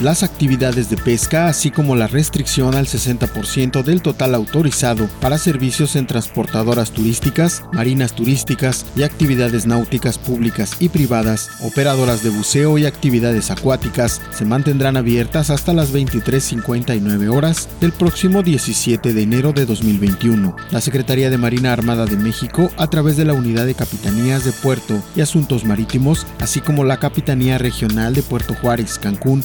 las actividades de pesca, así como la restricción al 60% del total autorizado para servicios en transportadoras turísticas, marinas turísticas y actividades náuticas públicas y privadas, operadoras de buceo y actividades acuáticas, se mantendrán abiertas hasta las 23.59 horas del próximo 17 de enero de 2021. La Secretaría de Marina Armada de México, a través de la Unidad de Capitanías de Puerto y Asuntos Marítimos, así como la Capitanía Regional de Puerto Juárez, Cancún,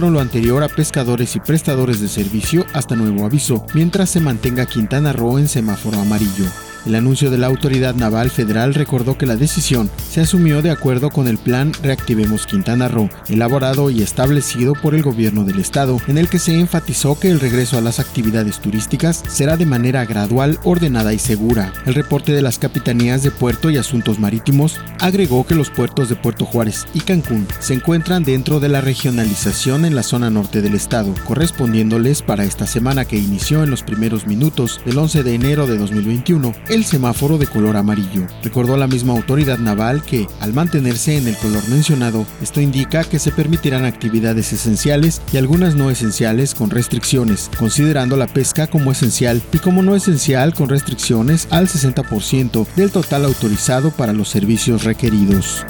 lo anterior a pescadores y prestadores de servicio hasta nuevo aviso, mientras se mantenga Quintana Roo en semáforo amarillo. El anuncio de la Autoridad Naval Federal recordó que la decisión se asumió de acuerdo con el plan Reactivemos Quintana Roo, elaborado y establecido por el gobierno del estado, en el que se enfatizó que el regreso a las actividades turísticas será de manera gradual, ordenada y segura. El reporte de las capitanías de puerto y asuntos marítimos agregó que los puertos de Puerto Juárez y Cancún se encuentran dentro de la regionalización en la zona norte del estado, correspondiéndoles para esta semana que inició en los primeros minutos del 11 de enero de 2021 el semáforo de color amarillo. Recordó la misma autoridad naval que, al mantenerse en el color mencionado, esto indica que se permitirán actividades esenciales y algunas no esenciales con restricciones, considerando la pesca como esencial y como no esencial con restricciones al 60% del total autorizado para los servicios requeridos.